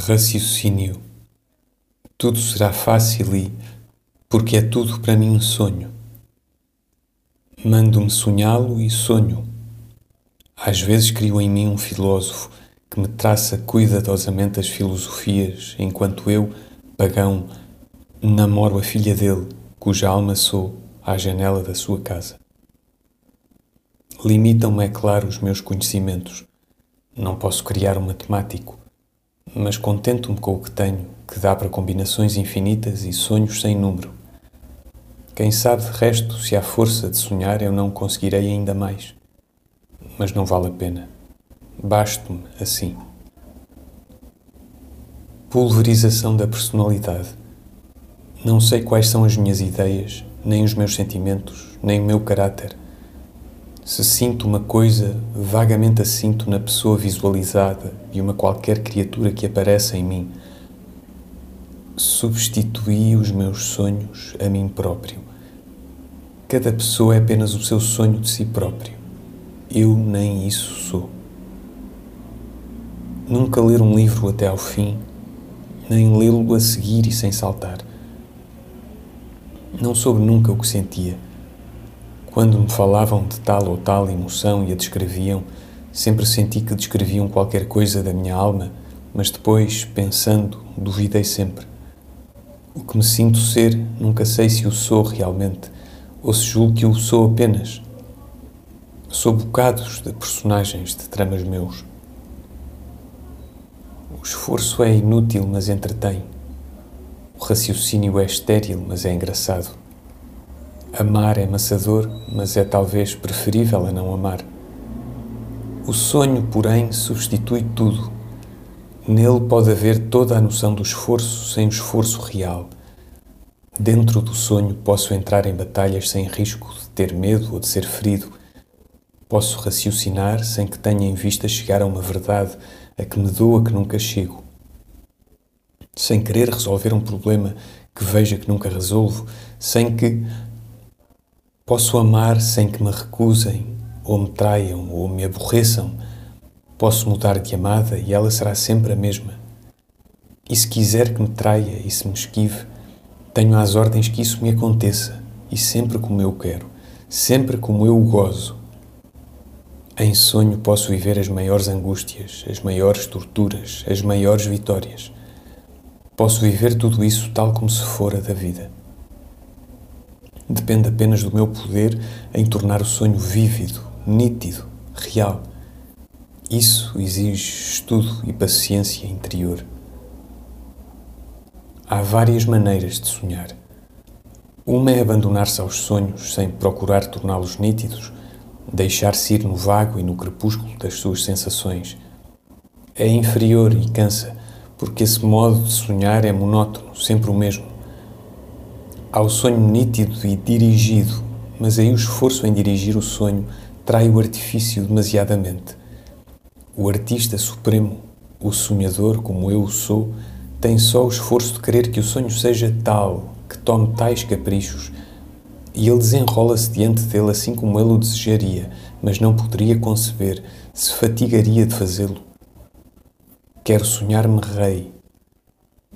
Raciocínio. Tudo será fácil e, porque é tudo para mim um sonho. Mando-me sonhá-lo e sonho. Às vezes crio em mim um filósofo que me traça cuidadosamente as filosofias, enquanto eu, pagão, namoro a filha dele, cuja alma sou, à janela da sua casa. Limitam-me, é claro, os meus conhecimentos. Não posso criar um matemático mas contento-me com o que tenho, que dá para combinações infinitas e sonhos sem número. Quem sabe de resto se à força de sonhar eu não conseguirei ainda mais. Mas não vale a pena. Basto-me assim. Pulverização da personalidade. Não sei quais são as minhas ideias, nem os meus sentimentos, nem o meu caráter. Se sinto uma coisa, vagamente a sinto na pessoa visualizada de uma qualquer criatura que aparece em mim. Substituí os meus sonhos a mim próprio. Cada pessoa é apenas o seu sonho de si próprio. Eu nem isso sou. Nunca ler um livro até ao fim, nem lê-lo a seguir e sem saltar. Não soube nunca o que sentia quando me falavam de tal ou tal emoção e a descreviam, sempre senti que descreviam qualquer coisa da minha alma, mas depois, pensando, duvidei sempre. O que me sinto ser, nunca sei se o sou realmente, ou se julgo que o sou apenas. Sou bocados de personagens de tramas meus. O esforço é inútil, mas entretém. O raciocínio é estéril, mas é engraçado. Amar é amassador, mas é talvez preferível a não amar. O sonho, porém, substitui tudo. Nele pode haver toda a noção do esforço sem o esforço real. Dentro do sonho posso entrar em batalhas sem risco de ter medo ou de ser ferido. Posso raciocinar sem que tenha em vista chegar a uma verdade a que me doa que nunca chego. Sem querer resolver um problema que veja que nunca resolvo, sem que, Posso amar sem que me recusem, ou me traiam, ou me aborreçam. Posso mudar de amada e ela será sempre a mesma. E se quiser que me traia e se me esquive, tenho às ordens que isso me aconteça, e sempre como eu quero, sempre como eu gozo. Em sonho posso viver as maiores angústias, as maiores torturas, as maiores vitórias. Posso viver tudo isso tal como se fora da vida depende apenas do meu poder em tornar o sonho vívido, nítido, real. Isso exige estudo e paciência interior. Há várias maneiras de sonhar. Uma é abandonar-se aos sonhos sem procurar torná-los nítidos, deixar-se ir no vago e no crepúsculo das suas sensações. É inferior e cansa, porque esse modo de sonhar é monótono, sempre o mesmo ao sonho nítido e dirigido, mas aí o esforço em dirigir o sonho trai o artifício demasiadamente. O artista supremo, o sonhador, como eu o sou, tem só o esforço de querer que o sonho seja tal, que tome tais caprichos, e ele desenrola-se diante dele assim como ele o desejaria, mas não poderia conceber, se fatigaria de fazê-lo. Quero sonhar-me rei.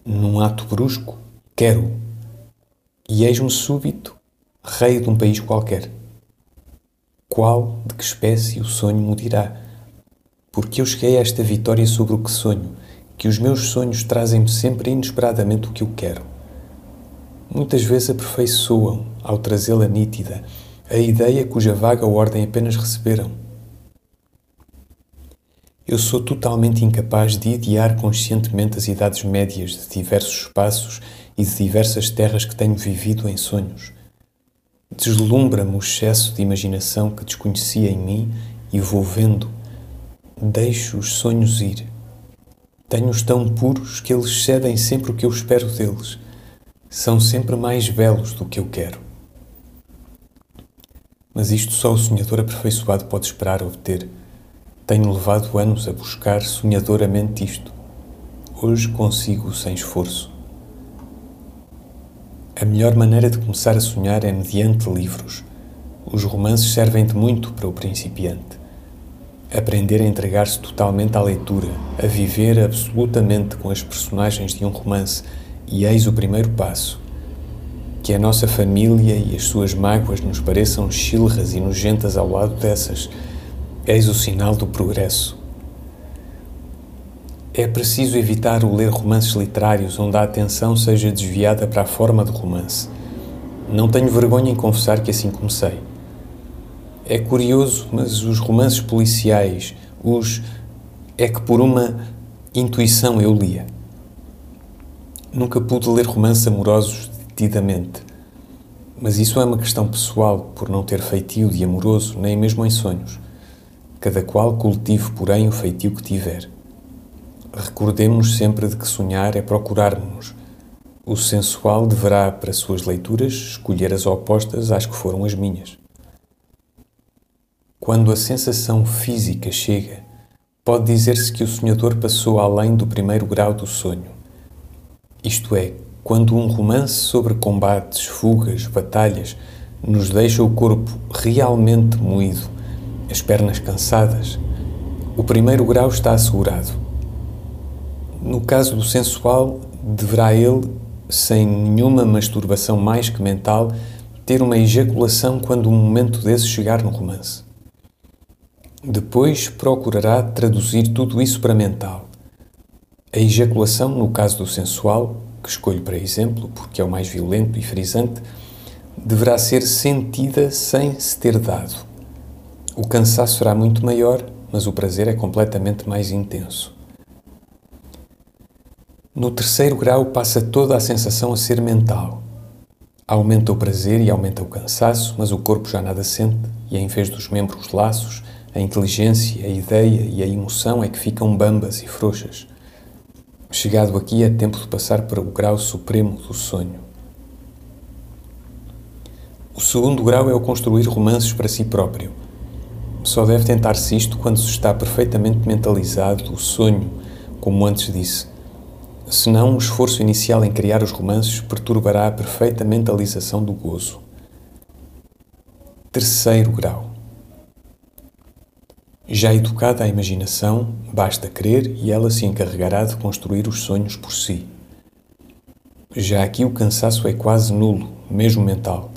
Num ato brusco, quero e eis-me súbito, rei de um país qualquer. Qual, de que espécie o sonho me dirá? Porque eu cheguei a esta vitória sobre o que sonho, que os meus sonhos trazem-me sempre inesperadamente o que eu quero. Muitas vezes aperfeiçoam, ao trazê-la nítida, a ideia cuja vaga ordem apenas receberam. Eu sou totalmente incapaz de idear conscientemente as idades médias de diversos espaços e de diversas terras que tenho vivido em sonhos. Deslumbra-me o excesso de imaginação que desconhecia em mim e vou vendo. Deixo os sonhos ir. Tenho-os tão puros que eles cedem sempre o que eu espero deles. São sempre mais belos do que eu quero. Mas isto só o sonhador aperfeiçoado pode esperar obter. Tenho levado anos a buscar sonhadoramente isto. Hoje consigo sem esforço. A melhor maneira de começar a sonhar é mediante livros. Os romances servem de muito para o principiante. aprender a entregar-se totalmente à leitura, a viver absolutamente com as personagens de um romance, e eis o primeiro passo. Que a nossa família e as suas mágoas nos pareçam chilras e nojentas ao lado dessas, eis o sinal do progresso. É preciso evitar o ler romances literários onde a atenção seja desviada para a forma de romance. Não tenho vergonha em confessar que assim comecei. É curioso, mas os romances policiais, os é que por uma intuição eu lia. Nunca pude ler romances amorosos detidamente, mas isso é uma questão pessoal, por não ter feitio de amoroso, nem mesmo em sonhos. Cada qual cultive, porém, o feitio que tiver. Recordemos sempre de que sonhar é procurarmos. O sensual deverá, para suas leituras, escolher as opostas às que foram as minhas. Quando a sensação física chega, pode dizer-se que o sonhador passou além do primeiro grau do sonho. Isto é, quando um romance sobre combates, fugas, batalhas nos deixa o corpo realmente moído, as pernas cansadas, o primeiro grau está assegurado. No caso do sensual, deverá ele, sem nenhuma masturbação mais que mental, ter uma ejaculação quando um momento desse chegar no romance. Depois procurará traduzir tudo isso para mental. A ejaculação, no caso do sensual, que escolho para exemplo porque é o mais violento e frisante, deverá ser sentida sem se ter dado. O cansaço será muito maior, mas o prazer é completamente mais intenso. No terceiro grau passa toda a sensação a ser mental. Aumenta o prazer e aumenta o cansaço, mas o corpo já nada sente e, em vez dos membros laços, a inteligência, a ideia e a emoção é que ficam bambas e frouxas. Chegado aqui, é tempo de passar para o grau supremo do sonho. O segundo grau é o construir romances para si próprio. Só deve tentar-se isto quando se está perfeitamente mentalizado o sonho, como antes disse. Senão, o esforço inicial em criar os romances perturbará a perfeita mentalização do gozo. Terceiro grau já educada a imaginação, basta crer e ela se encarregará de construir os sonhos por si. Já aqui o cansaço é quase nulo, mesmo mental.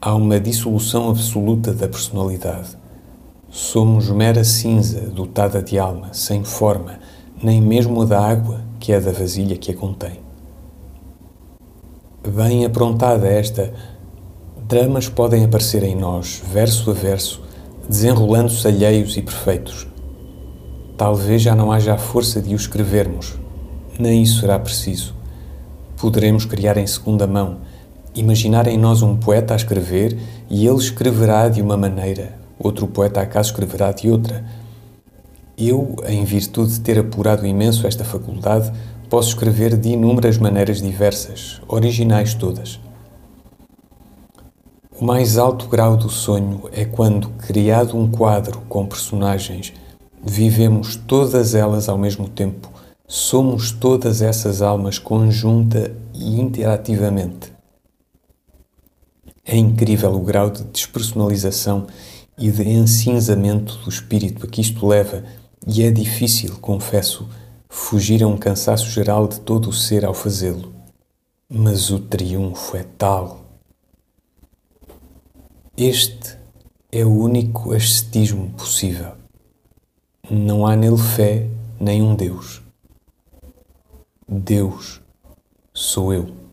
Há uma dissolução absoluta da personalidade. Somos mera cinza dotada de alma, sem forma, nem mesmo a da água, que é da vasilha que a contém. Bem aprontada esta, dramas podem aparecer em nós, verso a verso, desenrolando-se alheios e perfeitos. Talvez já não haja a força de o escrevermos, nem isso será preciso. Poderemos criar em segunda mão, imaginar em nós um poeta a escrever e ele escreverá de uma maneira, outro poeta acaso escreverá de outra. Eu, em virtude de ter apurado imenso esta faculdade, posso escrever de inúmeras maneiras diversas, originais todas. O mais alto grau do sonho é quando, criado um quadro com personagens, vivemos todas elas ao mesmo tempo, somos todas essas almas conjunta e interativamente. É incrível o grau de despersonalização e de encinzamento do espírito a que isto leva, e é difícil, confesso, fugir a um cansaço geral de todo o ser ao fazê-lo. Mas o triunfo é tal este é o único ascetismo possível. Não há nele fé nem um Deus. Deus sou eu.